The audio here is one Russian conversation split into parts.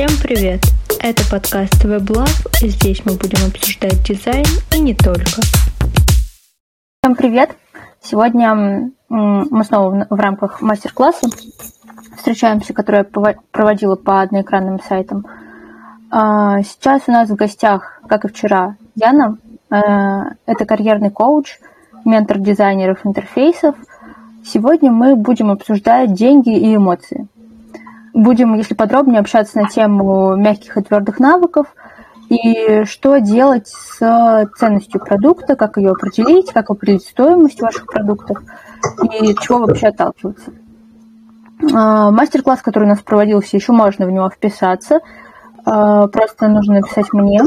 Всем привет! Это подкаст WebLab, здесь мы будем обсуждать дизайн и не только. Всем привет! Сегодня мы снова в рамках мастер-класса встречаемся, который я проводила по одноэкранным сайтам. А, сейчас у нас в гостях, как и вчера, Яна. А, это карьерный коуч, ментор дизайнеров интерфейсов. Сегодня мы будем обсуждать деньги и эмоции. Будем, если подробнее, общаться на тему мягких и твердых навыков и что делать с ценностью продукта, как ее определить, как определить стоимость ваших продуктов и чего вообще отталкиваться. А, мастер-класс, который у нас проводился, еще можно в него вписаться. А, просто нужно написать мне.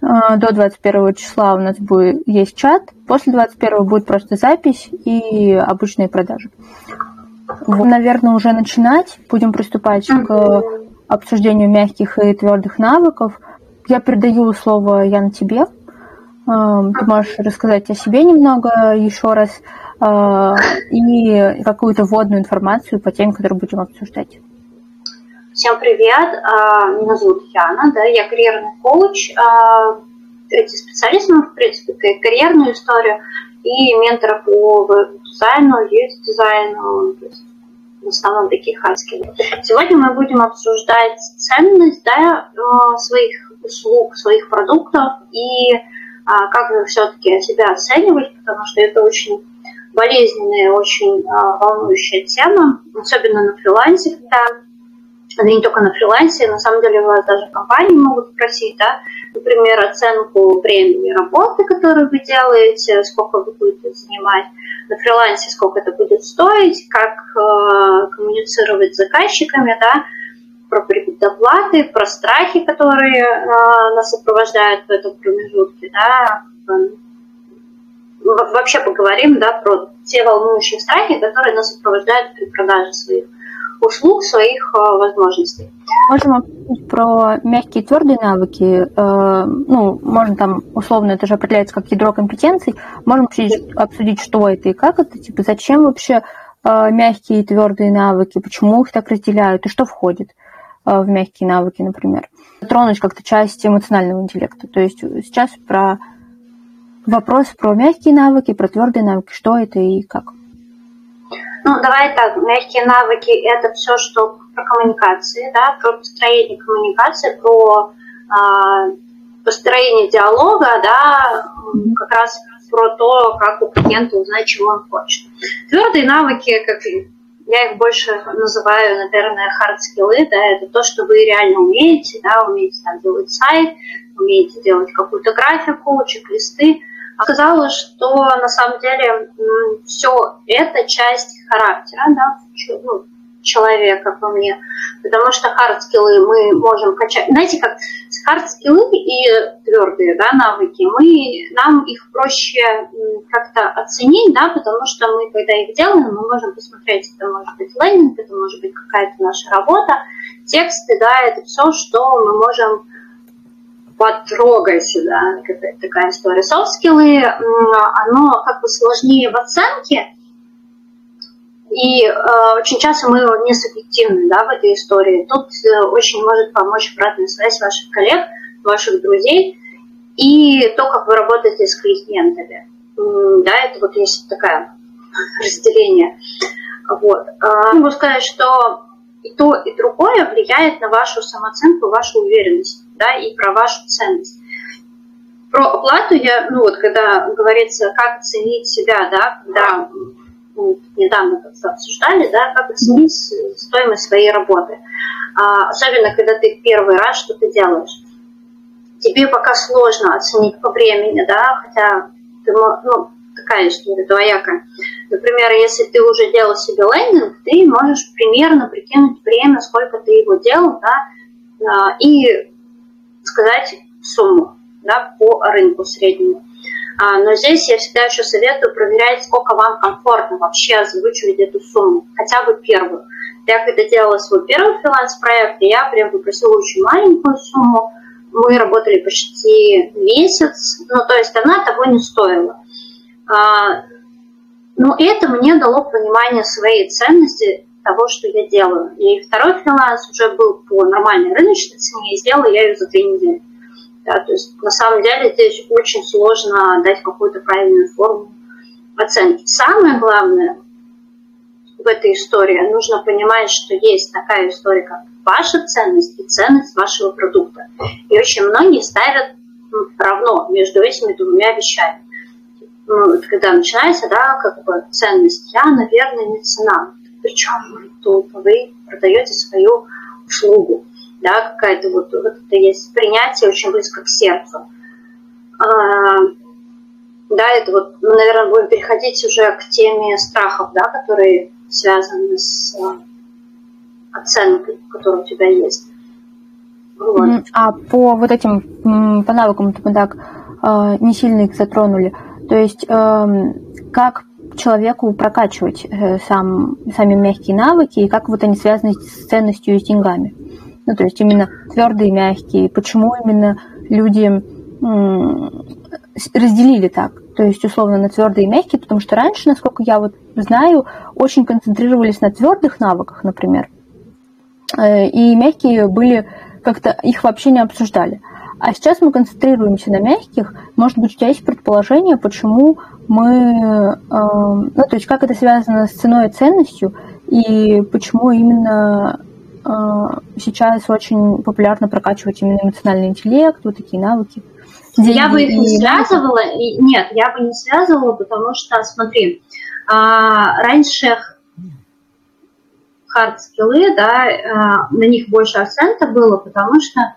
А, до 21 числа у нас будет, есть чат. После 21 будет просто запись и обычные продажи. Вот. Наверное, уже начинать. Будем приступать к обсуждению мягких и твердых навыков. Я передаю слово, Ян, тебе. Ты можешь рассказать о себе немного еще раз и какую-то вводную информацию по теме, которую будем обсуждать. Всем привет, меня зовут Яна, да, я карьерный коуч, эти специалисты, ну, в принципе, карьерную историю и ментор по дизайну, UX-дизайну, в основном такие хаски. Сегодня мы будем обсуждать ценность да, э, своих услуг, своих продуктов и а, как все-таки себя оценивать, потому что это очень болезненная, очень а, волнующая тема, особенно на фрилансе, когда это не только на фрилансе, на самом деле вас даже компании могут спросить, да, например, оценку времени работы, которую вы делаете, сколько вы будете занимать на фрилансе, сколько это будет стоить, как э, коммуницировать с заказчиками, да, про предоплаты, про страхи, которые э, нас сопровождают в этом промежутке, да, вообще поговорим, да, про те волнующие страхи, которые нас сопровождают при продаже своих услуг, своих э, возможностей. Можем про мягкие и твердые навыки. Э, ну, можно там, условно, это же определяется как ядро компетенций. Можем обсудить, обсудить что это и как это, типа, зачем вообще э, мягкие и твердые навыки, почему их так разделяют и что входит в мягкие навыки, например. Тронуть как-то часть эмоционального интеллекта. То есть сейчас про вопрос про мягкие навыки, про твердые навыки, что это и как. Ну, давай так, мягкие навыки – это все, что про коммуникации, да, про построение коммуникации, про э, построение диалога, да, как раз про то, как у клиента узнать, чего он хочет. Твердые навыки, как я их больше называю, наверное, хард-скиллы, да, это то, что вы реально умеете, да, умеете там делать сайт, умеете делать какую-то графику, чек-листы, сказала, что на самом деле все это часть характера, да, ну, человека по мне, потому что hard skills мы можем качать. Знаете, как hard skills и твердые да, навыки, мы, нам их проще как-то оценить, да, потому что мы, когда их делаем, мы можем посмотреть, это может быть лендинг, это может быть какая-то наша работа, тексты, да, это все, что мы можем потрогать, да, такая история. Софт-скиллы, оно как бы сложнее в оценке, и э, очень часто мы не субъективны да, в этой истории. Тут э, очень может помочь обратная связь ваших коллег, ваших друзей и то, как вы работаете с клиентами. Да, это вот есть такое разделение. Вот. Э, могу сказать, что и то, и другое влияет на вашу самооценку, вашу уверенность да, и про вашу ценность. Про оплату я, ну вот, когда говорится, как оценить себя, да, когда ну, недавно обсуждали, да, как оценить стоимость своей работы. А, особенно, когда ты первый раз что-то делаешь. Тебе пока сложно оценить по времени, да, хотя ты, ну, такая история двоякая. Например, если ты уже делал себе лендинг, ты можешь примерно прикинуть время, сколько ты его делал, да, а, и сказать сумму да, по рынку среднему. А, но здесь я всегда еще советую проверять, сколько вам комфортно вообще озвучивать эту сумму, хотя бы первую. Я когда делала свой первый фриланс-проект, я прям попросила очень маленькую сумму, мы работали почти месяц, ну то есть она того не стоила. А, но это мне дало понимание своей ценности, того, что я делаю. И второй фриланс уже был по нормальной рыночной цене, и сделала я ее за две недели. Да, то есть на самом деле здесь очень сложно дать какую-то правильную форму оценки. Самое главное в этой истории нужно понимать, что есть такая история, как ваша ценность и ценность вашего продукта. И очень многие ставят равно между этими двумя вещами. Ну, когда начинается, да, как бы ценность, я, наверное, не цена. Причем вы продаете свою услугу, да, какая-то вот, вот это есть принятие очень близко к сердцу. А, да, это вот мы, наверное, будем переходить уже к теме страхов, да, которые связаны с оценкой, которая у тебя есть. Вот. А по вот этим, по навыкам мы так э, не сильно их затронули. То есть э, как человеку прокачивать э, сам, сами мягкие навыки и как вот они связаны с ценностью и с деньгами. Ну, то есть именно твердые и мягкие. Почему именно люди разделили так? То есть, условно, на твердые и мягкие, потому что раньше, насколько я вот знаю, очень концентрировались на твердых навыках, например. Э, и мягкие были как-то их вообще не обсуждали. А сейчас мы концентрируемся на мягких. Может быть, у тебя есть предположение, почему мы, э, ну, то есть как это связано с ценой и ценностью, и почему именно э, сейчас очень популярно прокачивать именно эмоциональный интеллект, вот такие навыки. Деньги я бы их не связывала. Нет, я бы не связывала, потому что, смотри, а, раньше хард-скиллы, да, э, на них больше акцента было, потому что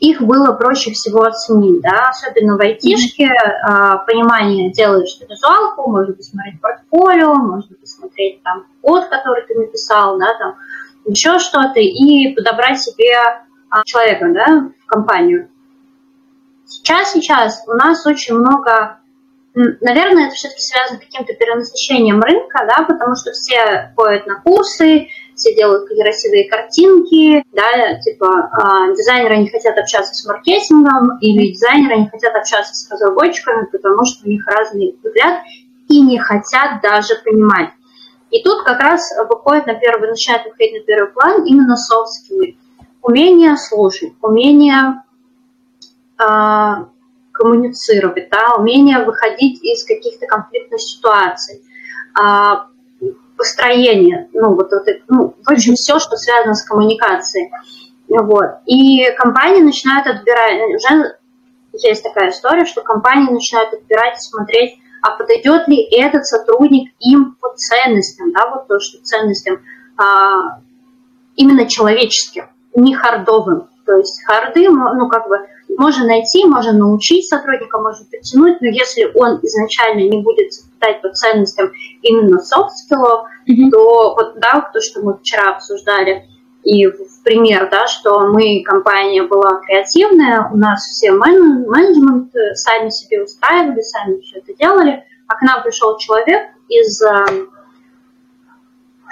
их было проще всего оценить, да, особенно в айтишке, mm-hmm. понимание, делаешь ты визуалку, можно посмотреть портфолио, можно посмотреть там код, который ты написал, да, там еще что-то, и подобрать себе а, человека, да, в компанию. Сейчас, сейчас у нас очень много Наверное, это все-таки связано с каким-то перенасыщением рынка, да, потому что все ходят на курсы, все делают красивые картинки, да, типа э, дизайнеры не хотят общаться с маркетингом, или дизайнеры не хотят общаться с разработчиками, потому что у них разный взгляд, и не хотят даже понимать. И тут как раз выходит на первый, начинает выходить на первый план именно skills. Умение слушать, умение э, коммуницировать, да, умение выходить из каких-то конфликтных ситуаций, а, построение, ну, вот, вот ну, в общем, все, что связано с коммуникацией. Вот. И компании начинают отбирать, уже есть такая история, что компании начинают отбирать и смотреть, а подойдет ли этот сотрудник им по ценностям, да, вот то, что ценностям а, именно человеческим, не хардовым. То есть харды, ну, как бы, можно найти, можно научить сотрудника, можно подтянуть, но если он изначально не будет совпадать по ценностям именно soft skills, mm-hmm. то вот, да, то, что мы вчера обсуждали, и в пример, да, что мы, компания была креативная, у нас все мен- менеджмент сами себе устраивали, сами все это делали, а к нам пришел человек из эм,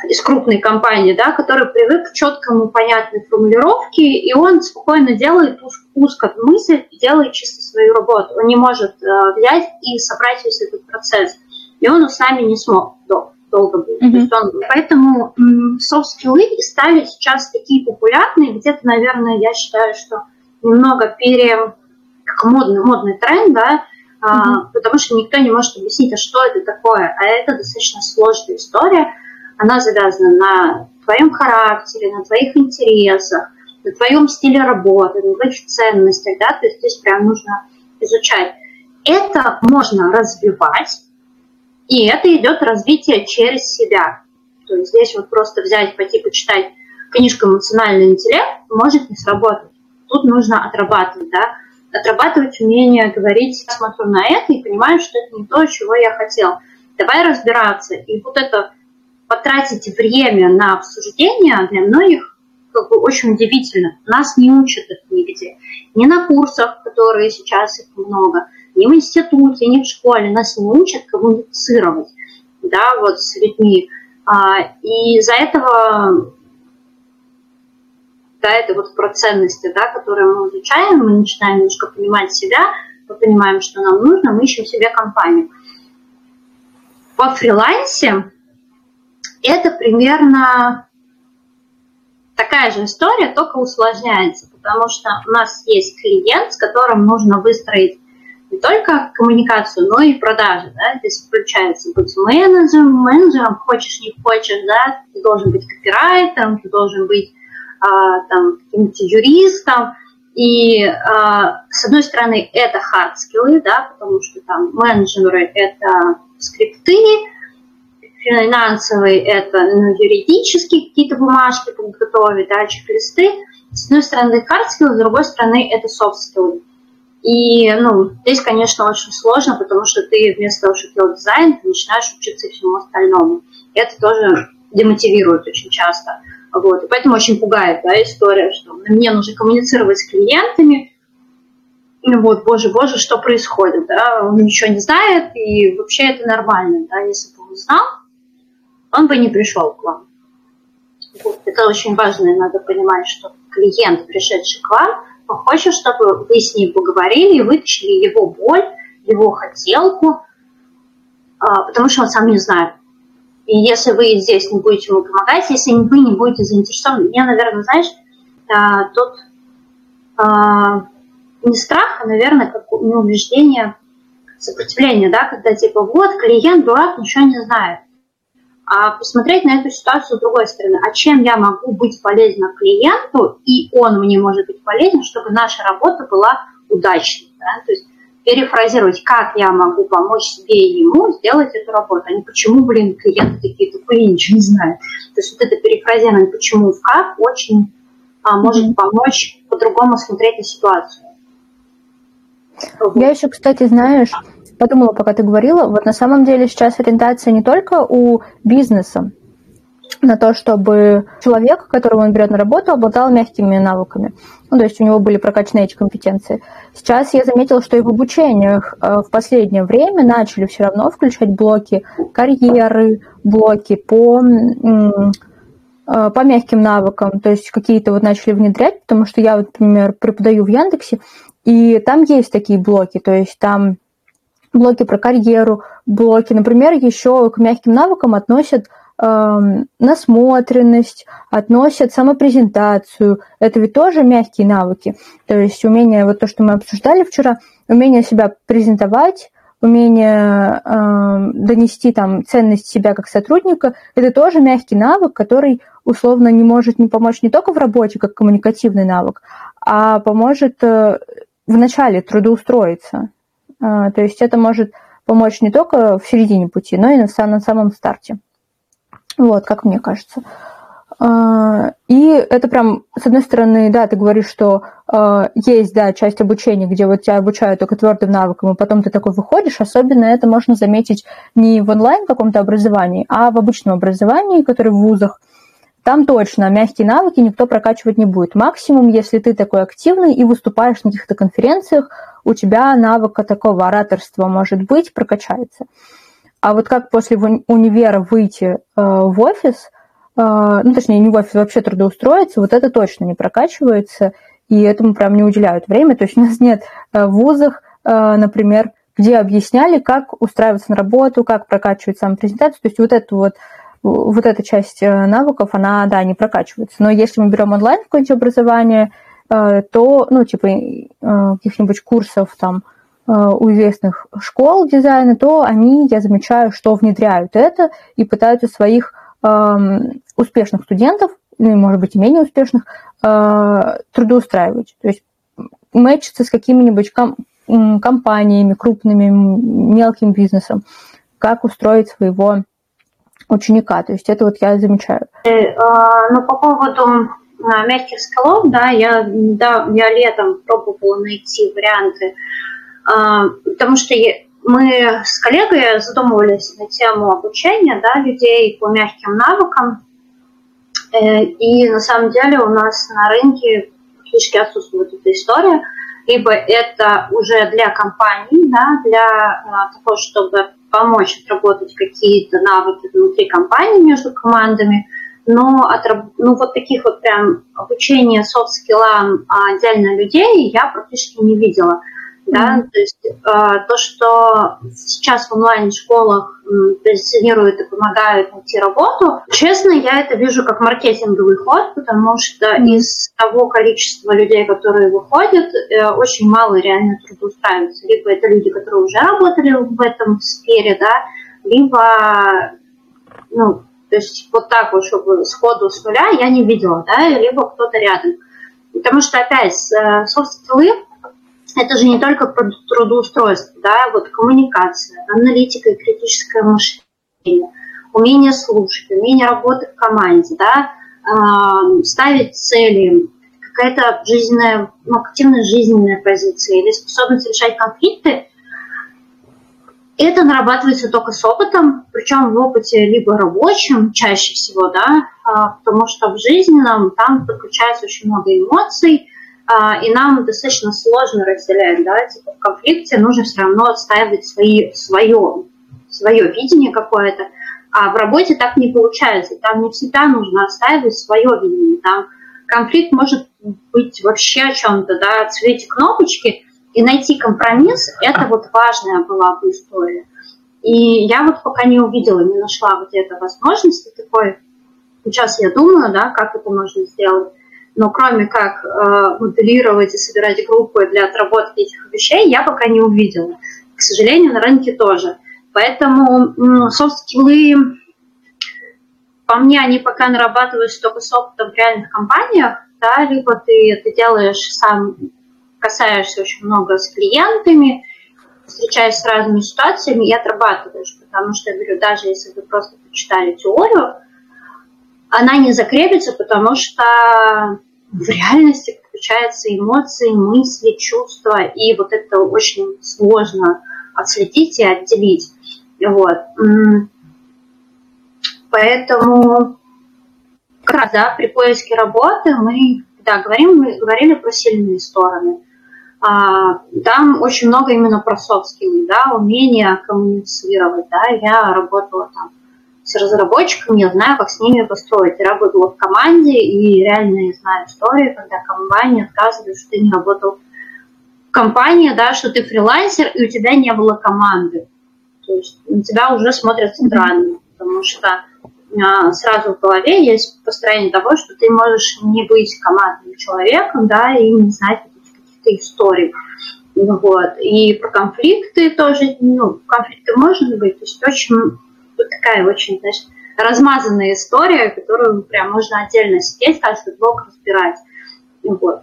из крупной компании, да, который привык к четкому, понятной формулировке, и он спокойно делает узко мысль, делает чисто свою работу. Он не может э, взять и собрать весь этот процесс. И он с нами не смог дол- долго быть. Mm-hmm. Он, поэтому софт-скиллы стали сейчас такие популярные, где-то, наверное, я считаю, что немного пере... как модный, модный тренд, да, mm-hmm. а, потому что никто не может объяснить, а что это такое. А это достаточно сложная история, она завязана на твоем характере, на твоих интересах, на твоем стиле работы, на твоих ценностях, да, то есть здесь прям нужно изучать. Это можно развивать, и это идет развитие через себя. То есть здесь вот просто взять, пойти почитать книжку «Эмоциональный интеллект» может не сработать. Тут нужно отрабатывать, да, отрабатывать умение говорить, смотрю на это и понимаю, что это не то, чего я хотел. Давай разбираться. И вот это потратить время на обсуждение для многих как бы очень удивительно. Нас не учат это нигде. Ни на курсах, которые сейчас их много, ни в институте, ни в школе. Нас не учат коммуницировать да, вот с людьми. А, и из-за этого да, это вот про ценности, да, которые мы изучаем, мы начинаем немножко понимать себя, мы понимаем, что нам нужно, мы ищем себе компанию. По фрилансе это примерно такая же история, только усложняется, потому что у нас есть клиент, с которым нужно выстроить не только коммуникацию, но и продажи. Да? Здесь включается быть менеджером, менеджером, хочешь, не хочешь, да, ты должен быть копирайтером, ты должен быть а, там, каким-то юристом. И а, с одной стороны, это hard skills, да, потому что там менеджеры – это скрипты, финансовые – это ну, юридические какие-то бумажки подготовить, да, чек-листы. С одной стороны, hard с другой стороны, это soft. И, ну, здесь, конечно, очень сложно, потому что ты вместо того, чтобы делать дизайн, ты начинаешь учиться всему остальному. И это тоже демотивирует очень часто. Вот. И поэтому очень пугает да, история, что мне нужно коммуницировать с клиентами, ну вот, боже, боже, что происходит, да, он ничего не знает, и вообще это нормально, да, если бы он знал, он бы не пришел к вам. Вот. Это очень важно, и надо понимать, что клиент, пришедший к вам, хочет, чтобы вы с ним поговорили и вытащили его боль, его хотелку, а, потому что он сам не знает. И если вы здесь не будете ему помогать, если вы не будете заинтересованы, мне, наверное, знаешь, а, тут а, не страх, а, наверное, как не убеждение, сопротивление, да, когда типа вот клиент дурак, ничего не знает а посмотреть на эту ситуацию с другой стороны. А чем я могу быть полезна клиенту, и он мне может быть полезен, чтобы наша работа была удачной. Да? То есть перефразировать, как я могу помочь себе и ему сделать эту работу, а не почему, блин, клиенты такие тупые, ничего не знают. То есть вот это перефразирование почему в как очень а, может помочь по-другому смотреть на ситуацию. Я еще, кстати, знаешь, подумала, пока ты говорила, вот на самом деле сейчас ориентация не только у бизнеса на то, чтобы человек, которого он берет на работу, обладал мягкими навыками. Ну, то есть у него были прокачаны эти компетенции. Сейчас я заметила, что и в обучениях э, в последнее время начали все равно включать блоки карьеры, блоки по э, по мягким навыкам, то есть какие-то вот начали внедрять, потому что я, например, преподаю в Яндексе, и там есть такие блоки, то есть там блоки про карьеру, блоки, например, еще к мягким навыкам относят э, насмотренность, относят самопрезентацию. Это ведь тоже мягкие навыки. То есть умение, вот то, что мы обсуждали вчера, умение себя презентовать, умение э, донести там ценность себя как сотрудника, это тоже мягкий навык, который условно не может не помочь не только в работе как коммуникативный навык, а поможет э, в начале трудоустроиться. А, то есть это может помочь не только в середине пути, но и на, самом старте. Вот, как мне кажется. А, и это прям, с одной стороны, да, ты говоришь, что а, есть, да, часть обучения, где вот тебя обучают только твердым навыкам, и потом ты такой выходишь. Особенно это можно заметить не в онлайн каком-то образовании, а в обычном образовании, которое в вузах. Там точно мягкие навыки никто прокачивать не будет. Максимум, если ты такой активный и выступаешь на каких-то конференциях, у тебя навыка такого ораторства, может быть, прокачается. А вот как после универа выйти э, в офис, э, ну, точнее, не в офис, вообще трудоустроиться, вот это точно не прокачивается, и этому прям не уделяют время. То есть у нас нет э, в вузах, э, например, где объясняли, как устраиваться на работу, как прокачивать самопрезентацию. То есть вот эту вот вот эта часть э, навыков, она, да, не прокачивается. Но если мы берем онлайн какое-нибудь образование, Э, то, ну, типа, э, каких-нибудь курсов там у известных школ дизайна, то они, я замечаю, что внедряют это и пытаются своих эм, успешных студентов, ну, может быть, и менее успешных, трудоустраивать. То есть мэчиться с какими-нибудь компаниями, крупными, мелким бизнесом, как устроить своего ученика. То есть это вот я замечаю. Ну, по поводу мягких скалов, да, я, да, я летом пробовала найти варианты, а, потому что мы с коллегой задумывались на тему обучения да, людей по мягким навыкам, э, и на самом деле у нас на рынке практически отсутствует эта история, либо это уже для компаний, да, для а, того, чтобы помочь отработать какие-то навыки внутри компании между командами, но от, ну, вот таких вот прям обучения софт-скиллам отдельно людей я практически не видела. Да? То есть э, то, что сейчас в онлайн-школах позиционируют и помогают найти работу, честно, я это вижу как маркетинговый ход, потому что mm. из того количества людей, которые выходят, э, очень мало реально трудоустраиваются. Либо это люди, которые уже работали в этом сфере, да, либо ну, то есть вот так вот, чтобы сходу с нуля я не видела, да, либо кто-то рядом. Потому что, опять, софт-скиллы это же не только про трудоустройство, да, вот коммуникация, аналитика и критическое мышление, умение слушать, умение работать в команде, да, ставить цели, какая-то жизненная, ну, активная жизненная позиция или способность решать конфликты, это нарабатывается только с опытом, причем в опыте либо рабочем, чаще всего, да, а, потому что в жизненном там подключается очень много эмоций, а, и нам достаточно сложно разделять, да, типа в конфликте нужно все равно отстаивать свои, свое, свое видение какое-то, а в работе так не получается, там не всегда нужно отстаивать свое видение, там конфликт может быть вообще о чем-то, да, о цвете кнопочки, и найти компромисс – это вот важная была бы история. И я вот пока не увидела, не нашла вот этой возможности такой. Сейчас я думаю, да, как это можно сделать. Но кроме как э, моделировать и собирать группы для отработки этих вещей, я пока не увидела. К сожалению, на рынке тоже. Поэтому софт-скиллы, по мне, они пока нарабатываются только с опытом в реальных компаниях, да, либо ты это делаешь сам касаешься очень много с клиентами, встречаясь с разными ситуациями и отрабатываешь, потому что, я говорю, даже если вы просто почитали теорию, она не закрепится, потому что в реальности подключаются эмоции, мысли, чувства, и вот это очень сложно отследить и отделить. Вот. Поэтому как раз, да, при поиске работы мы, да, говорим, мы говорили про сильные стороны. А, там очень много именно про skills, да, умение коммуницировать, да, я работала там с разработчиками, я знаю, как с ними построить. Я работала в команде, и реально я знаю истории, когда компания отказывает, что ты не работал в компании, да, что ты фрилансер, и у тебя не было команды. То есть на тебя уже смотрят странно, потому что а, сразу в голове есть построение того, что ты можешь не быть командным человеком, да, и не знать каких-то историй. Вот. И про конфликты тоже, ну, конфликты можно быть, то есть очень такая очень, знаешь, размазанная история, которую прям можно отдельно сидеть, каждый блок разбирать. Вот.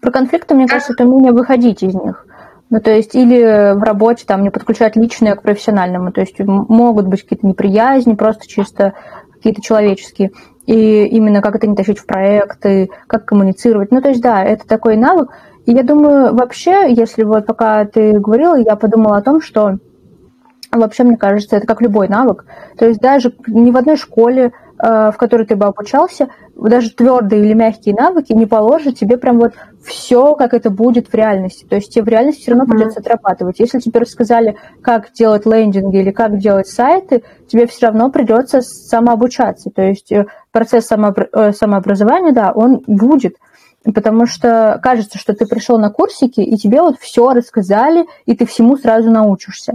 Про конфликты, мне кажется, это умение выходить из них. Ну, то есть, или в работе там не подключать личное к профессиональному. То есть могут быть какие-то неприязни, просто чисто какие-то человеческие. И именно как это не тащить в проекты, как коммуницировать. Ну, то есть, да, это такой навык. И я думаю, вообще, если вот пока ты говорила, я подумала о том, что вообще, мне кажется, это как любой навык. То есть даже ни в одной школе, э, в которой ты бы обучался, даже твердые или мягкие навыки не положат тебе прям вот все, как это будет в реальности. То есть тебе в реальности все равно mm-hmm. придется отрабатывать. Если тебе рассказали, как делать лендинги или как делать сайты, тебе все равно придется самообучаться. То есть э, процесс э, самообразования, да, он будет потому что кажется, что ты пришел на курсики, и тебе вот все рассказали, и ты всему сразу научишься.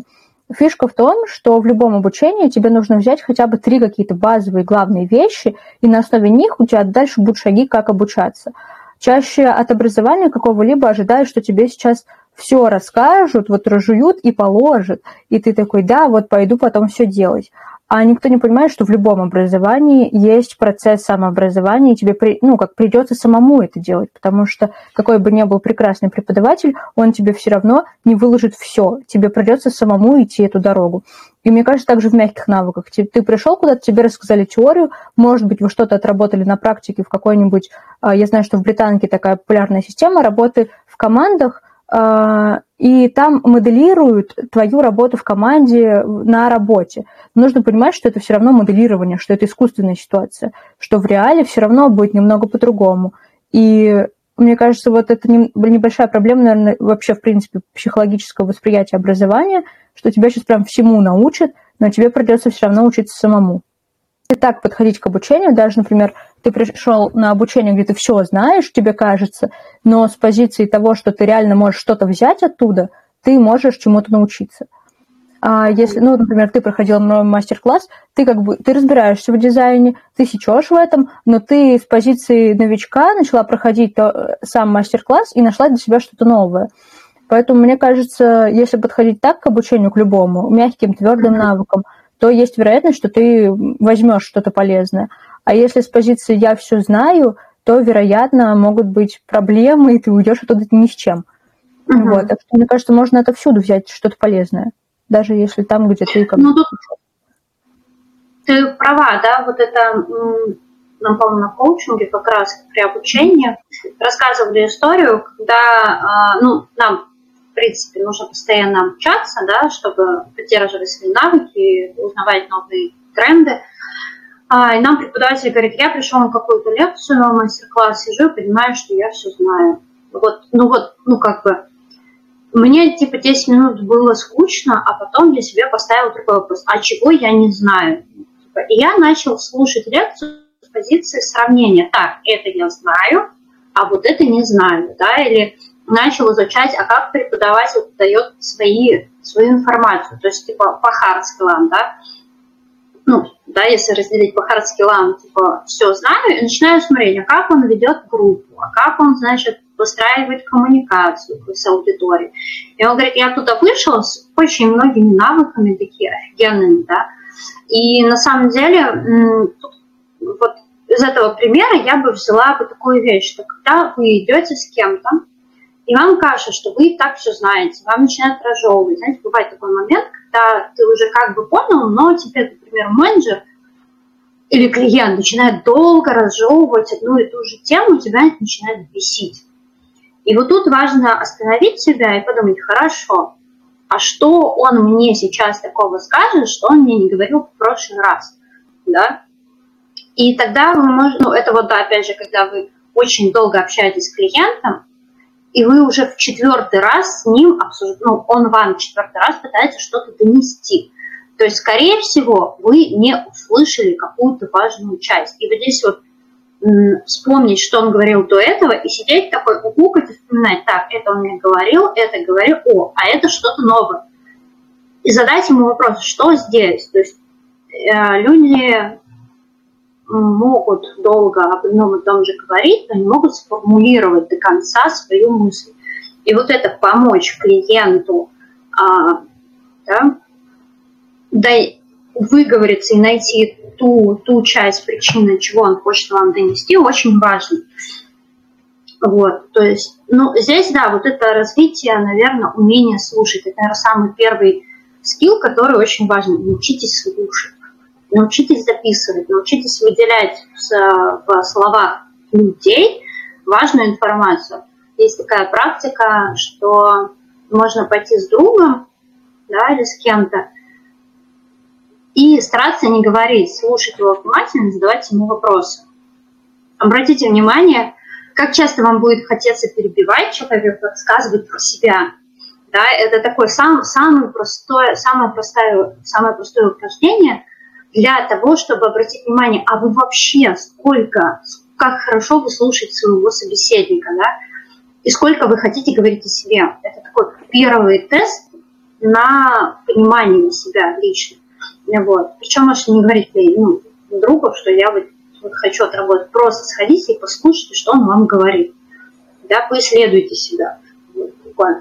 Фишка в том, что в любом обучении тебе нужно взять хотя бы три какие-то базовые главные вещи, и на основе них у тебя дальше будут шаги, как обучаться. Чаще от образования какого-либо ожидаешь, что тебе сейчас все расскажут, вот разжуют и положат, и ты такой, да, вот пойду потом все делать а никто не понимает, что в любом образовании есть процесс самообразования, и тебе при, ну, как придется самому это делать, потому что какой бы ни был прекрасный преподаватель, он тебе все равно не выложит все, тебе придется самому идти эту дорогу. И мне кажется, также в мягких навыках. Ты, ты пришел куда-то, тебе рассказали теорию, может быть, вы что-то отработали на практике в какой-нибудь, а, я знаю, что в Британке такая популярная система работы в командах, и там моделируют твою работу в команде на работе. Нужно понимать, что это все равно моделирование, что это искусственная ситуация, что в реале все равно будет немного по-другому. И мне кажется, вот это небольшая проблема, наверное, вообще, в принципе, психологического восприятия образования, что тебя сейчас прям всему научат, но тебе придется все равно учиться самому. И так подходить к обучению, даже, например, ты пришел на обучение, где ты все знаешь, тебе кажется, но с позиции того, что ты реально можешь что-то взять оттуда, ты можешь чему-то научиться. А если, ну, например, ты проходил мастер-класс, ты как бы, ты разбираешься в дизайне, ты сечешь в этом, но ты с позиции новичка начала проходить то, э, сам мастер-класс и нашла для себя что-то новое. Поэтому, мне кажется, если подходить так к обучению, к любому, мягким, твердым навыкам, то есть вероятность, что ты возьмешь что-то полезное. А если с позиции «я все знаю», то, вероятно, могут быть проблемы, и ты уйдешь оттуда ни с чем. Угу. Вот. Так что, мне кажется, можно это всюду взять что-то полезное даже если там, где ты как ну, тут ты права, да, вот это нам, по на коучинге как раз при обучении рассказывали историю, когда, а, ну, нам, в принципе, нужно постоянно обучаться, да, чтобы поддерживать свои навыки, узнавать новые тренды. А, и нам преподаватель говорит, я пришел на какую-то лекцию, мастер-класс, сижу и понимаю, что я все знаю. Вот, ну вот, ну как бы, мне типа 10 минут было скучно, а потом я себе поставила такой вопрос, а чего я не знаю? Типа, и я начал слушать лекцию с позиции сравнения. Так, это я знаю, а вот это не знаю, да, или начал изучать, а как преподаватель дает свои, свою информацию, то есть типа по skills, да, ну, да, если разделить по skills, типа все знаю, и начинаю смотреть, а как он ведет группу, а как он, значит, выстраивать коммуникацию с аудиторией. И он говорит, я туда вышел с очень многими навыками, такие офигенными, да. И на самом деле, вот из этого примера я бы взяла бы такую вещь, что когда вы идете с кем-то, и вам кажется, что вы и так все знаете, вам начинают разжевывать. Знаете, бывает такой момент, когда ты уже как бы понял, но тебе, например, менеджер или клиент начинает долго разжевывать одну и ту же тему, тебя это начинает бесить. И вот тут важно остановить себя и подумать, хорошо, а что он мне сейчас такого скажет, что он мне не говорил в прошлый раз, да? И тогда вы можете, ну, это вот, да, опять же, когда вы очень долго общаетесь с клиентом, и вы уже в четвертый раз с ним обсуждаете, ну, он вам четвертый раз пытается что-то донести. То есть, скорее всего, вы не услышали какую-то важную часть. И вот здесь вот вспомнить, что он говорил до этого, и сидеть такой, гугукать и вспоминать, так, это он мне говорил, это говорил, о, а это что-то новое. И задать ему вопрос, что здесь? То есть э, люди могут долго об одном и том же говорить, но не могут сформулировать до конца свою мысль. И вот это помочь клиенту а, да, да, выговориться и найти ту, ту часть причины, чего он хочет вам донести, очень важно. Вот, то есть, ну, здесь, да, вот это развитие, наверное, умение слушать. Это, наверное, самый первый скилл, который очень важен. Научитесь слушать, научитесь записывать, научитесь выделять в, словах людей важную информацию. Есть такая практика, что можно пойти с другом, да, или с кем-то, и стараться не говорить, слушать его внимательно, задавать ему вопросы. Обратите внимание, как часто вам будет хотеться перебивать человека, рассказывать про себя. Да, это такое сам, самое, простое, самое, простое, самое простое упражнение для того, чтобы обратить внимание, а вы вообще сколько, как хорошо вы слушаете своего собеседника, да, и сколько вы хотите говорить о себе. Это такой первый тест на понимание себя лично. Вот. Причем можете не говорить ну, другу, что я вот, вот хочу отработать. Просто сходите и послушайте, что он вам говорит. Да, поисследуйте себя. Вот.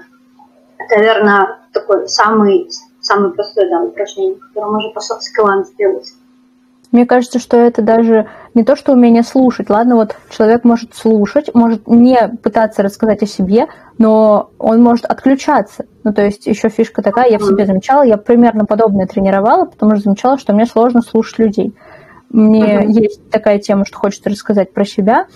Это, наверное, такой самый, самый простой да, упражнение, которое можно по софт-скиллам сделать. Мне кажется, что это даже не то, что умение слушать. Ладно, вот человек может слушать, может не пытаться рассказать о себе, но он может отключаться. Ну, то есть еще фишка такая, я в себе замечала, я примерно подобное тренировала, потому что замечала, что мне сложно слушать людей. Мне uh-huh. есть такая тема, что хочется рассказать про себя,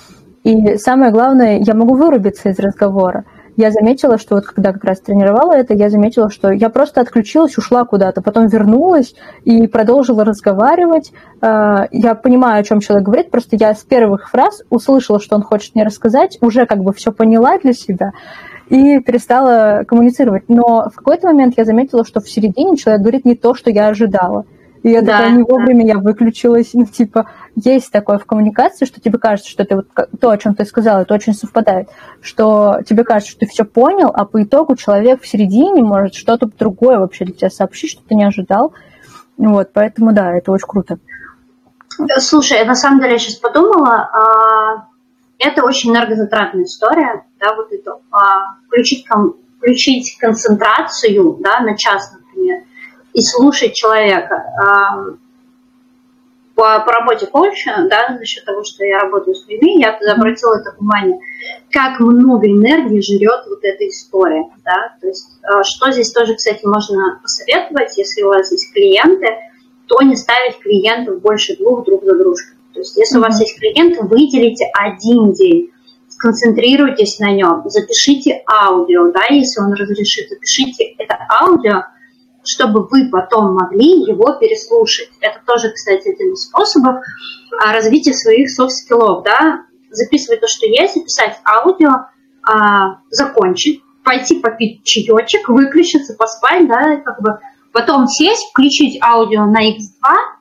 и самое главное, я могу вырубиться из разговора я заметила, что вот когда как раз тренировала это, я заметила, что я просто отключилась, ушла куда-то, потом вернулась и продолжила разговаривать. А, я понимаю, о чем человек говорит, просто я с первых фраз услышала, что он хочет мне рассказать, уже как бы все поняла для себя и перестала коммуницировать. Но в какой-то момент я заметила, что в середине человек говорит не то, что я ожидала. И я да, такая, не вовремя я выключилась. Ну, типа, есть такое в коммуникации, что тебе кажется, что ты вот то, о чем ты сказала, это очень совпадает, что тебе кажется, что ты все понял, а по итогу человек в середине может что-то другое вообще для тебя сообщить, что ты не ожидал. Вот, поэтому да, это очень круто. Слушай, на самом деле я сейчас подумала, а, это очень энергозатратная история, да, вот это, а, включить, включить концентрацию, да, на час, и слушать человека. А, по, по работе коуча, да, за счет того, что я работаю с людьми, я обратила это внимание, как много энергии жрет вот эта история, да, то есть что здесь тоже, кстати, можно посоветовать, если у вас есть клиенты, то не ставить клиентов больше двух друг за дружкой. То есть если mm-hmm. у вас есть клиент, выделите один день, сконцентрируйтесь на нем, запишите аудио, да, если он разрешит, запишите это аудио, чтобы вы потом могли его переслушать. Это тоже, кстати, один из способов а, развития своих soft skill ов, да, записывать то, что есть, записать аудио, а, закончить, пойти попить чаечек, выключиться, поспать, да, как бы потом сесть, включить аудио на X2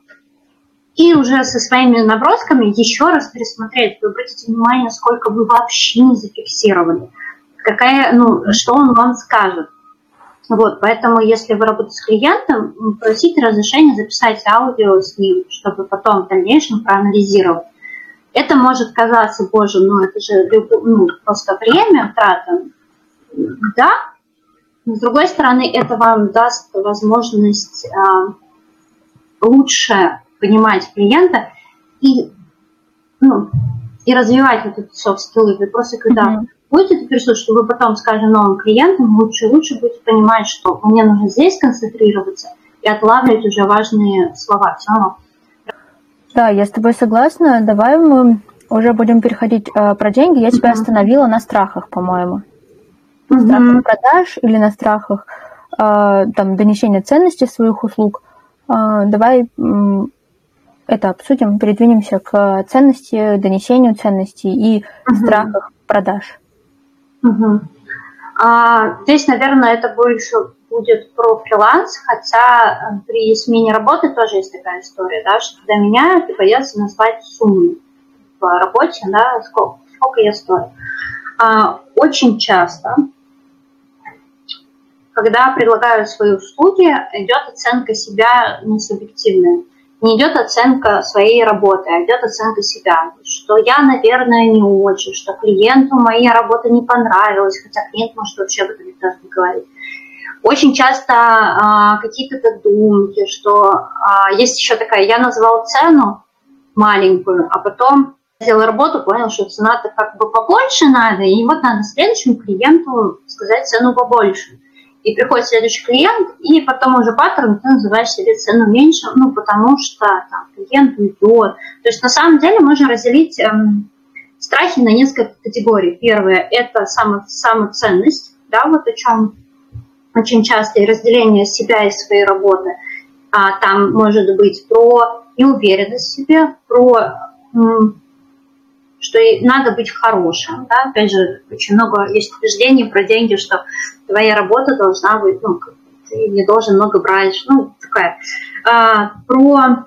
и уже со своими набросками еще раз пересмотреть. Вы обратите внимание, сколько вы вообще не зафиксировали, какая, ну, что он вам скажет. Вот, поэтому, если вы работаете с клиентом, просите разрешения записать аудио с ним, чтобы потом в дальнейшем проанализировать. Это может казаться, боже, ну это же ну, просто время, трата. Да, с другой стороны, это вам даст возможность а, лучше понимать клиента и, ну, и развивать вот эти софт-скиллы. Вы просто когда mm-hmm. Будете это переслушать, вы потом, скажем, новым клиентам лучше и лучше будете понимать, что мне нужно здесь концентрироваться и отлавливать уже важные слова. Все равно. Да, я с тобой согласна. Давай мы уже будем переходить э, про деньги. Я тебя mm-hmm. остановила на страхах, по-моему на страхах продаж или на страхах э, там, донесения ценности своих услуг. Э, давай это обсудим, передвинемся к ценности, донесению ценностей и угу. страхах продаж. Угу. А, здесь, наверное, это больше будет про фриланс, хотя при смене работы тоже есть такая история, да, что когда меняют, ты боятся назвать сумму в работе, да, сколько, сколько я стою. А, очень часто когда предлагаю свои услуги, идет оценка себя не субъективная. Не идет оценка своей работы, а идет оценка себя. Что я, наверное, не очень, что клиенту моя работа не понравилась, хотя клиент может вообще об этом не говорить. Очень часто а, какие-то додумки, что а, есть еще такая, я назвал цену маленькую, а потом сделал работу, понял, что цена-то как бы побольше надо, и вот надо следующему клиенту сказать цену побольше и приходит следующий клиент, и потом уже паттерн ты называешь себе цену меньше, ну, потому что там, клиент уйдет. То есть на самом деле можно разделить эм, страхи на несколько категорий. Первое – это само, самоценность, да, вот о чем очень часто и разделение себя и своей работы. А, там может быть про неуверенность в себе, про что надо быть хорошим. Да? Опять же, очень много есть убеждений про деньги, что твоя работа должна быть, ну, ты не должен много брать, ну, такая. А, про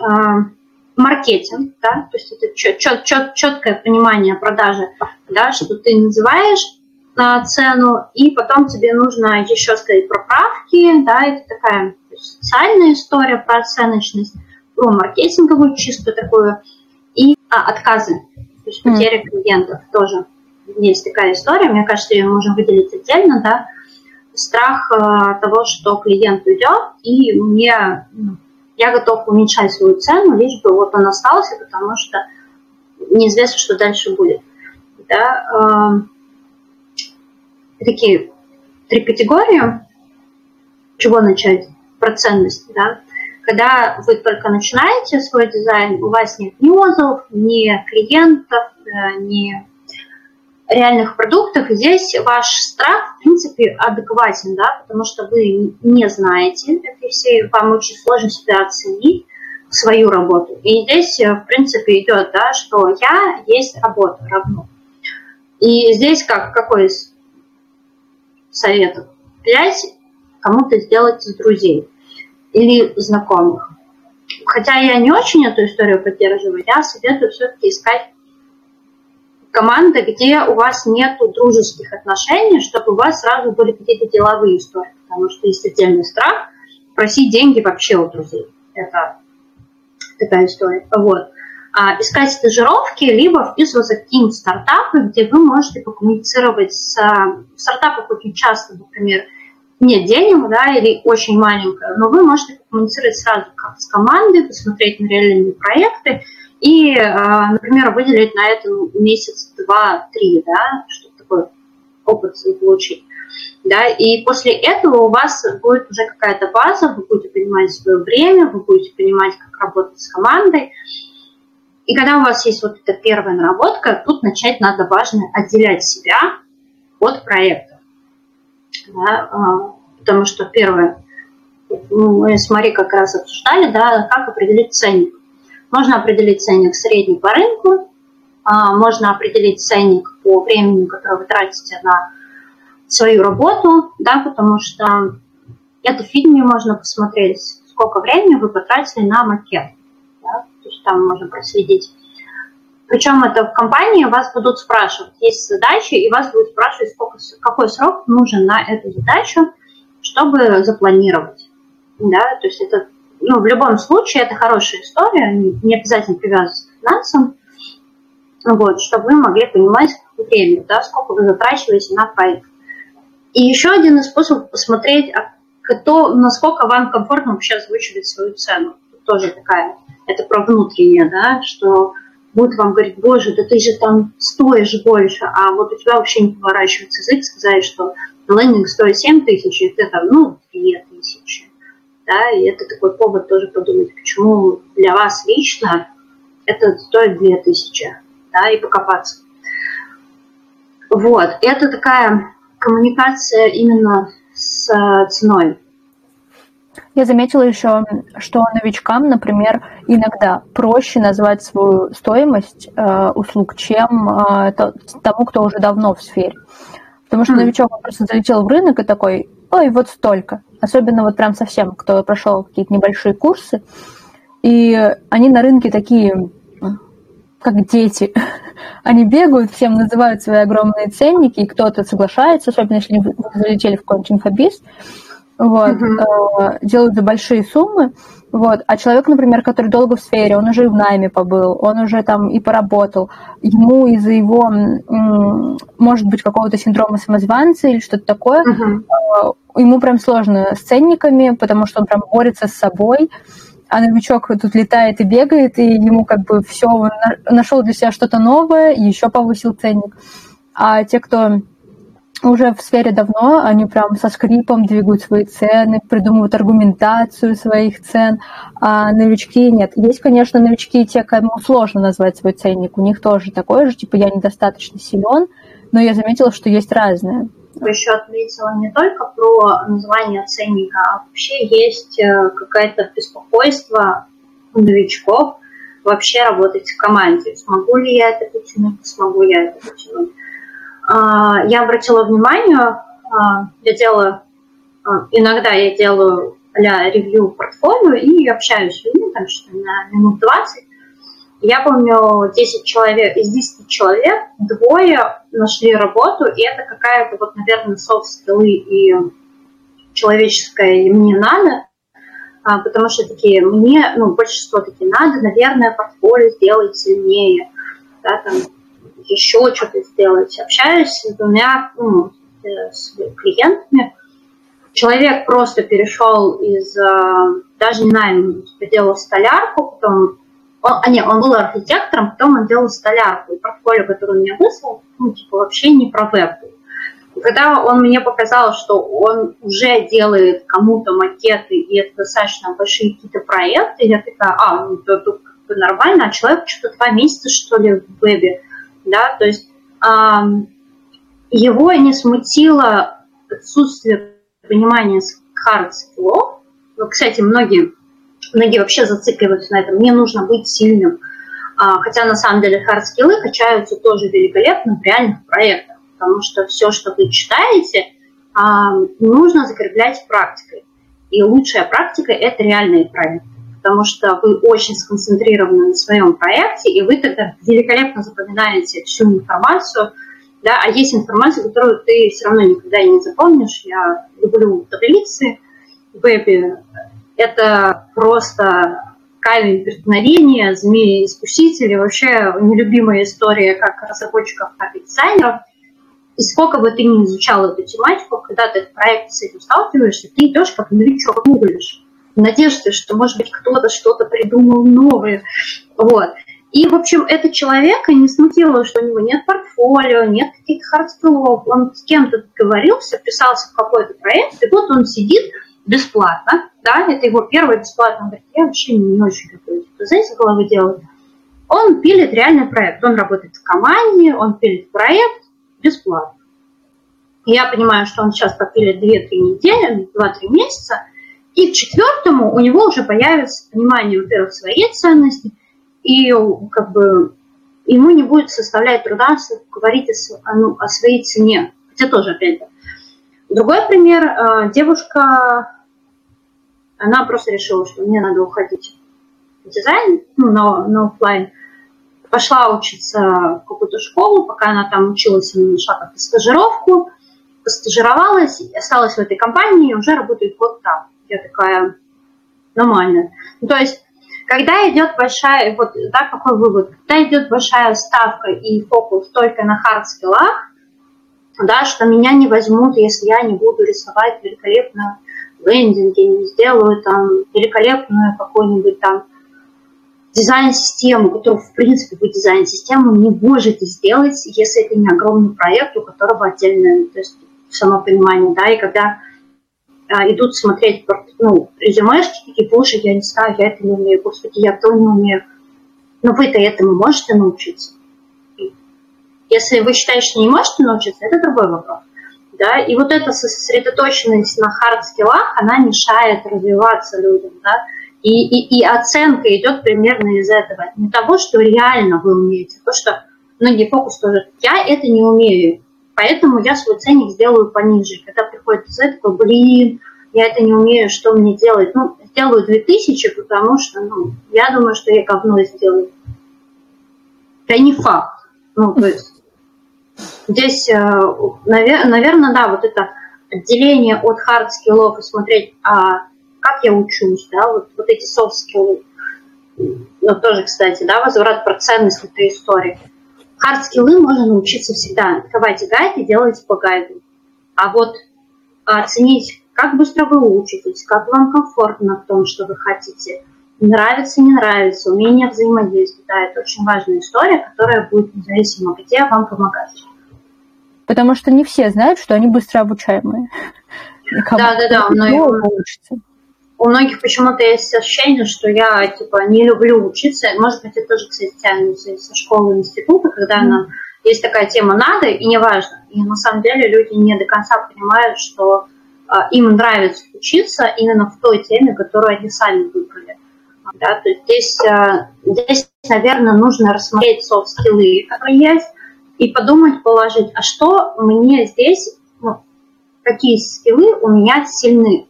а, маркетинг, да, то есть это чет, чет, чет, четкое понимание продажи, да, что ты называешь а, цену, и потом тебе нужно еще сказать про правки, да, это такая социальная история про оценочность, про маркетинговую чистую такую, и а, отказы то есть потеря mm. клиентов тоже есть такая история. Мне кажется, ее можем выделить отдельно, да. Страх э, того, что клиент уйдет, и мне ну, я готов уменьшать свою цену, лишь бы вот он остался, потому что неизвестно, что дальше будет. Да, э, такие три категории. Чего начать? Про ценность, да. Когда вы только начинаете свой дизайн, у вас нет ни отзывов, ни клиентов, э, ни реальных продуктов, здесь ваш страх, в принципе, адекватен, да, потому что вы не знаете этой всей, вам очень сложно себя оценить, свою работу. И здесь, э, в принципе, идет, да, что я есть работа равно. И здесь как, какой совет? Взять кому-то сделать из друзей или знакомых. хотя я не очень эту историю поддерживаю, я советую все-таки искать команды, где у вас нет дружеских отношений, чтобы у вас сразу были какие-то деловые истории, потому что есть отдельный страх просить деньги вообще у друзей. Это такая история. Вот. А, искать стажировки, либо вписываться в какие-нибудь стартапы, где вы можете покоммуницировать с... В стартапах очень часто, например, нет денег, да, или очень маленькая, но вы можете коммуницировать сразу как с командой, посмотреть на реальные проекты и, а, например, выделить на это месяц, два, три, да, чтобы такой опыт получить. Да, и после этого у вас будет уже какая-то база, вы будете понимать свое время, вы будете понимать, как работать с командой. И когда у вас есть вот эта первая наработка, тут начать надо важно отделять себя от проекта. Да, а, потому что первое, ну, мы с Мари как раз обсуждали, да, как определить ценник. Можно определить ценник средний по рынку, а, можно определить ценник по времени, которое вы тратите на свою работу, да, потому что это в фильме можно посмотреть, сколько времени вы потратили на макет. Да, то есть там можно проследить. Причем это в компании вас будут спрашивать, есть задачи, и вас будут спрашивать, сколько, какой срок нужен на эту задачу, чтобы запланировать. Да, то есть это, ну, в любом случае, это хорошая история, не обязательно привязываться к финансам, вот, чтобы вы могли понимать время, да, сколько вы затрачиваете на проект. И еще один из способов посмотреть, а кто, насколько вам комфортно вообще озвучивать свою цену. Тоже такая, это про внутреннее, да, что будет вам говорить, боже, да ты же там стоишь больше, а вот у тебя вообще не поворачивается язык сказать, что лендинг стоит 7 тысяч, и ты там, ну, 2 тысячи. Да, и это такой повод тоже подумать, почему для вас лично это стоит 2 тысячи, да, и покопаться. Вот, это такая коммуникация именно с э, ценой. Я заметила еще, что новичкам, например, иногда проще назвать свою стоимость э, услуг, чем э, тому, кто уже давно в сфере. Потому что mm. новичок просто залетел в рынок и такой, ой, вот столько. Особенно вот прям совсем, кто прошел какие-то небольшие курсы. И они на рынке такие, как дети. Они бегают, всем называют свои огромные ценники, и кто-то соглашается, особенно если вы залетели в какой-нибудь инфобиз, вот, mm-hmm. делают за большие суммы. Вот. А человек, например, который долго в сфере, он уже и в найме побыл, он уже там и поработал, ему из-за его, может быть, какого-то синдрома самозванца или что-то такое, uh-huh. ему прям сложно с ценниками, потому что он прям борется с собой, а новичок тут летает и бегает, и ему как бы все, он нашел для себя что-то новое, еще повысил ценник. А те, кто уже в сфере давно, они прям со скрипом двигают свои цены, придумывают аргументацию своих цен, а новички нет. Есть, конечно, новички, те, кому сложно назвать свой ценник, у них тоже такое же, типа я недостаточно силен, но я заметила, что есть разные. Еще отметила не только про название ценника, а вообще есть э, какое-то беспокойство у новичков вообще работать в команде. Смогу ли я это потянуть, смогу я это потянуть. А, я обратила внимание, а, я делаю, а, иногда я делаю для ревью портфолио и общаюсь с людьми, там что на минут 20. Я помню, 10 человек, из 10 человек двое нашли работу, и это какая-то вот, наверное, софт-скиллы и человеческое и мне надо, потому что такие, мне, ну, большинство такие надо, наверное, портфолио сделать сильнее, да, там, еще что-то сделать. Общаюсь с двумя ну, э, с клиентами. Человек просто перешел из, э, даже не знаю, делал столярку, потом он, а нет, он был архитектором, потом он делал столярку. И портфолио, которое он мне выслал, ну, типа, вообще не про веб когда он мне показал, что он уже делает кому-то макеты, и это достаточно большие какие-то проекты, я такая, а, ну, это, это нормально, а человек что-то два месяца, что ли, в вебе да, то есть его не смутило отсутствие понимания hard skills. Ну, кстати, многие, многие вообще зацикливаются на этом. Мне нужно быть сильным. А, хотя на самом деле hard качаются тоже великолепно в реальных проектах, потому что все, что вы читаете, нужно закреплять практикой. И лучшая практика – это реальные проекты. Потому что вы очень сконцентрированы на своем проекте, и вы тогда великолепно запоминаете всю информацию, да, а есть информация, которую ты все равно никогда не запомнишь. Я люблю таблицы вебе. Это просто камень преткновения, змеи-искусители, вообще нелюбимая история как разработчиков, так и дизайнеров. И сколько бы ты ни изучал эту тематику, когда ты в проекте с этим сталкиваешься, ты идешь как новичок, гуглишь в надежде, что, может быть, кто-то что-то придумал новое. Вот. И, в общем, этот человек не смутило, что у него нет портфолио, нет каких-то hard skill ов. Он с кем-то договорился, писался в какой-то проект, и вот он сидит бесплатно, да, это его первый бесплатный, он говорит, я вообще не очень люблю ТЗ из головы делать. Он пилит реальный проект, он работает в команде, он пилит проект бесплатно. Я понимаю, что он сейчас попилит 2-3 недели, 2-3 месяца, и к четвертому у него уже появится понимание, во-первых, своей ценности, и как бы ему не будет составлять труда говорить о, ну, о своей цене. Хотя тоже, опять же. Другой пример. Э, девушка, она просто решила, что мне надо уходить в дизайн, ну, на, офлайн. Пошла учиться в какую-то школу, пока она там училась, она нашла как-то стажировку, постажировалась, осталась в этой компании и уже работает год там. Я такая, нормально. Ну, то есть когда идет большая, вот да, какой вывод, когда идет большая ставка и фокус только на хардскиллах, да, что меня не возьмут, если я не буду рисовать великолепно лендинги, не сделаю там великолепную какую-нибудь там дизайн-систему, которую, в принципе, вы дизайн-систему не можете сделать, если это не огромный проект, у которого отдельное, то есть самопонимание, да, и когда идут смотреть ну, резюмешки, такие, боже, я не знаю, я это не умею, господи, я то не умею. Но вы-то этому можете научиться. Если вы считаете, что не можете научиться, это другой вопрос. Да? И вот эта сосредоточенность на хард-скиллах, она мешает развиваться людям. Да? И, и, и оценка идет примерно из этого. Не того, что реально вы умеете, а то, что многие фокус тоже, я это не умею, Поэтому я свой ценник сделаю пониже. Когда ТЗ, такой, блин, я это не умею, что мне делать? Ну, сделаю 2000, потому что, ну, я думаю, что я говно сделаю. Это не факт. Ну, то есть здесь, э, наверное, да, вот это отделение от хард скиллов и смотреть, а как я учусь, да, вот, вот эти софт скиллы. Ну, тоже, кстати, да, возврат про ценность этой истории Хард-скиллы можно научиться всегда. Давайте гайд и делайте по гайду. А вот оценить, как быстро вы учитесь, как вам комфортно в том, что вы хотите, нравится, не нравится, умение взаимодействовать. Да, это очень важная история, которая будет независимо где вам помогать. Потому что не все знают, что они быстро обучаемые. Да, да, да. Но... Получится у многих почему-то есть ощущение, что я типа не люблю учиться. Может быть, это тоже, кстати, тянется со школы института, когда mm. она есть такая тема надо и не важно. И на самом деле люди не до конца понимают, что э, им нравится учиться именно в той теме, которую они сами выбрали. Да, то есть здесь, э, здесь, наверное, нужно рассмотреть софт-скиллы, которые есть, и подумать, положить, а что мне здесь, ну, какие скиллы у меня сильны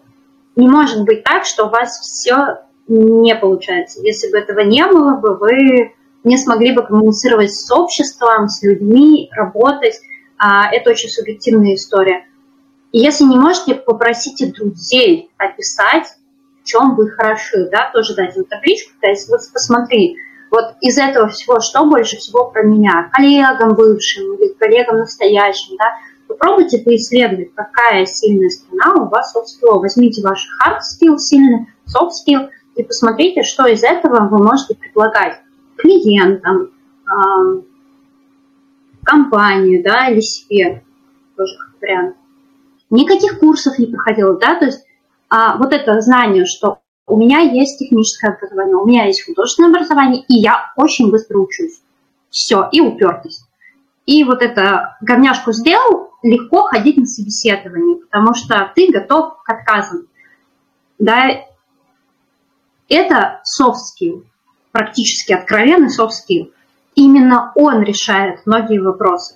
не может быть так, что у вас все не получается. Если бы этого не было бы, вы не смогли бы коммуницировать с обществом, с людьми, работать. А, это очень субъективная история. И если не можете, попросите друзей описать, в чем вы хороши, да, тоже дать им табличку, то есть вот посмотри, вот из этого всего, что больше всего про меня, коллегам бывшим или коллегам настоящим, да, Попробуйте поисследовать, какая сильная сторона у вас soft skill. Возьмите ваш hard skill сильный, soft skill, и посмотрите, что из этого вы можете предлагать клиентам, э, компании, да, или себе, тоже как вариант. Никаких курсов не проходила, да, то есть а, вот это знание, что у меня есть техническое образование, у меня есть художественное образование, и я очень быстро учусь. Все, и упертость. И вот это говняшку сделал, легко ходить на собеседование, потому что ты готов к отказам. Да, это soft skill, практически откровенный soft skill. Именно он решает многие вопросы.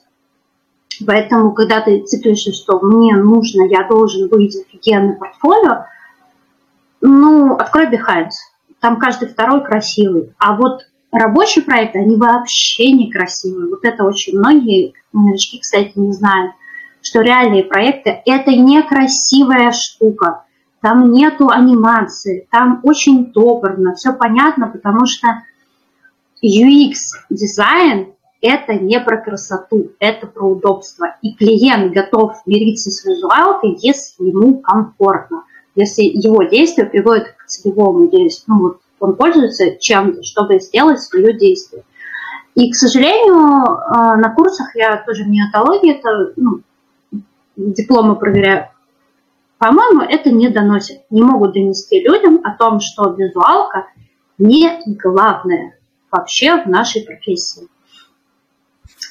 Поэтому, когда ты циклишься, что мне нужно, я должен быть офигенный портфолио, ну, открой Behance. там каждый второй красивый. А вот рабочие проекты, они вообще некрасивые. Вот это очень многие новички, кстати, не знают, что реальные проекты – это некрасивая штука. Там нету анимации, там очень топорно, все понятно, потому что UX-дизайн – это не про красоту, это про удобство. И клиент готов мириться с визуалкой, если ему комфортно, если его действие приводит к целевому действию. Ну, вот он пользуется чем-то, чтобы сделать свое действие. И, к сожалению, э, на курсах я тоже неотология, это ну, дипломы проверяю, по-моему, это не доносят, не могут донести людям о том, что визуалка не главное вообще в нашей профессии.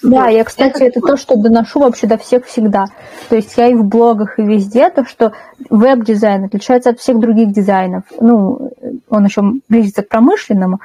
Да, я, кстати, это, это то, что доношу вообще до всех всегда. То есть я и в блогах, и везде, то, что веб-дизайн отличается от всех других дизайнов. Ну, он еще близится к промышленному,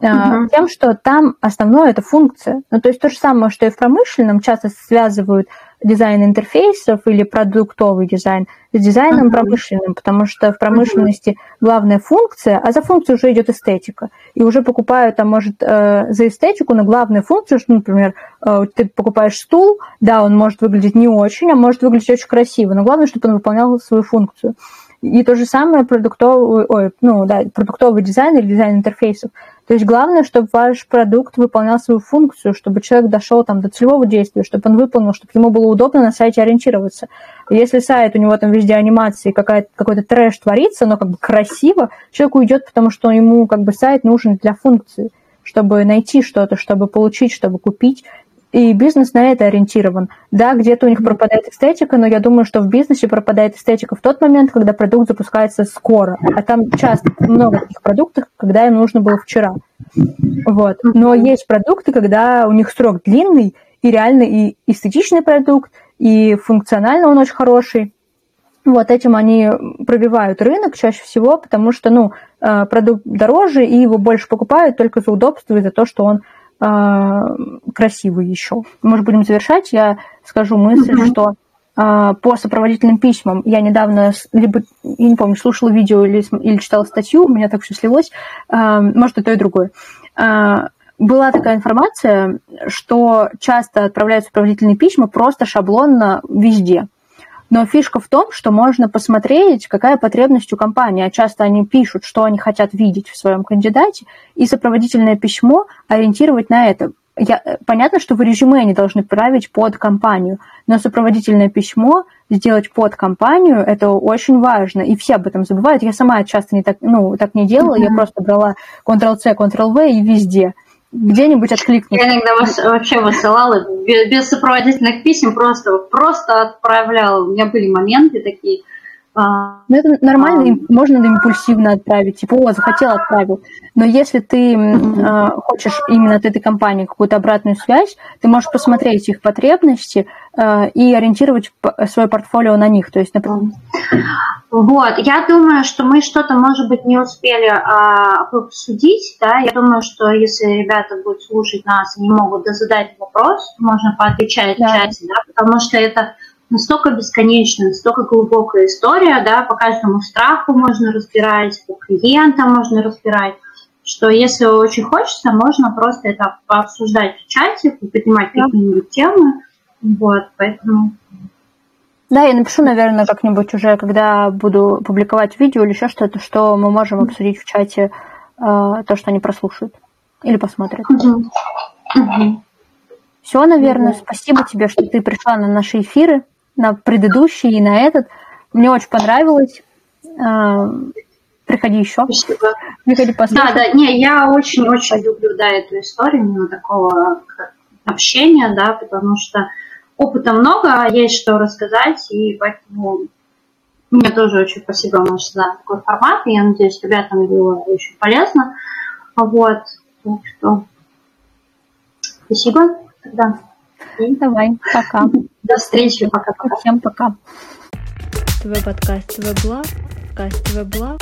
угу. тем, что там основное это функция. Ну, то есть то же самое, что и в промышленном часто связывают дизайн интерфейсов или продуктовый дизайн с дизайном uh-huh. промышленным, потому что в промышленности uh-huh. главная функция, а за функцию уже идет эстетика. И уже покупают, там, может, э, за эстетику, но главная функция, что, например, э, ты покупаешь стул, да, он может выглядеть не очень, а может выглядеть очень красиво, но главное, чтобы он выполнял свою функцию. И то же самое продуктовый, ой, ну, да, продуктовый дизайн или дизайн интерфейсов. То есть главное, чтобы ваш продукт выполнял свою функцию, чтобы человек дошел там до целевого действия, чтобы он выполнил, чтобы ему было удобно на сайте ориентироваться. Если сайт, у него там везде анимации, какой-то трэш творится, но как бы красиво, человек уйдет, потому что ему как бы сайт нужен для функции чтобы найти что-то, чтобы получить, чтобы купить и бизнес на это ориентирован. Да, где-то у них пропадает эстетика, но я думаю, что в бизнесе пропадает эстетика в тот момент, когда продукт запускается скоро. А там часто много таких продуктов, когда им нужно было вчера. Вот. Но есть продукты, когда у них срок длинный, и реально и эстетичный продукт, и функционально он очень хороший. Вот этим они пробивают рынок чаще всего, потому что ну, э, продукт дороже, и его больше покупают только за удобство и за то, что он красивый еще. Может, будем завершать. Я скажу мысль, mm-hmm. что э, по сопроводительным письмам я недавно, либо, я не помню, слушала видео или, или читала статью, у меня так все слилось, э, может, и то, и другое. Была такая информация, что часто отправляют сопроводительные письма просто шаблонно везде. Но фишка в том, что можно посмотреть, какая потребность у компании. А часто они пишут, что они хотят видеть в своем кандидате, и сопроводительное письмо ориентировать на это. Я, понятно, что вы резюме не должны править под компанию, но сопроводительное письмо сделать под компанию – это очень важно, и все об этом забывают. Я сама часто не так, ну, так не делала, mm-hmm. я просто брала Ctrl-C, Ctrl-V и везде – где-нибудь откликнуть. Я иногда вообще высылала без, без сопроводительных писем, просто, просто отправляла. У меня были моменты такие – а, ну, это нормально, а, можно импульсивно отправить, типа, о, захотел, отправил. Но если ты э, хочешь именно от этой компании какую-то обратную связь, ты можешь посмотреть их потребности э, и ориентировать свое портфолио на них. То есть, например... Вот, я думаю, что мы что-то, может быть, не успели э, обсудить, да, я думаю, что если ребята будут слушать нас и не могут задать вопрос, можно поотвечать да. в чате, да, потому что это настолько бесконечная, настолько глубокая история, да, по каждому страху можно разбирать, по клиентам можно разбирать, что если очень хочется, можно просто это пообсуждать в чате, поднимать какие-нибудь темы, вот, поэтому... Да, я напишу, наверное, как-нибудь уже, когда буду публиковать видео или еще что-то, что мы можем обсудить в чате э, то, что они прослушают или посмотрят. Угу. Угу. Все, наверное. Угу. Спасибо тебе, что ты пришла на наши эфиры на предыдущий и на этот. Мне очень понравилось. А, приходи еще. Спасибо. Приходи послушать. Да, да, не, я очень-очень люблю, да, эту историю, именно такого общения, да, потому что опыта много, а есть что рассказать, и поэтому мне тоже очень спасибо, Маша, за такой формат, и я надеюсь, ребятам было очень полезно. Вот, так что спасибо тогда. Давай, пока. До встречи, пока-пока. Всем пока. ТВ подкаст ТВ Благ, подкаст ТВ Благ.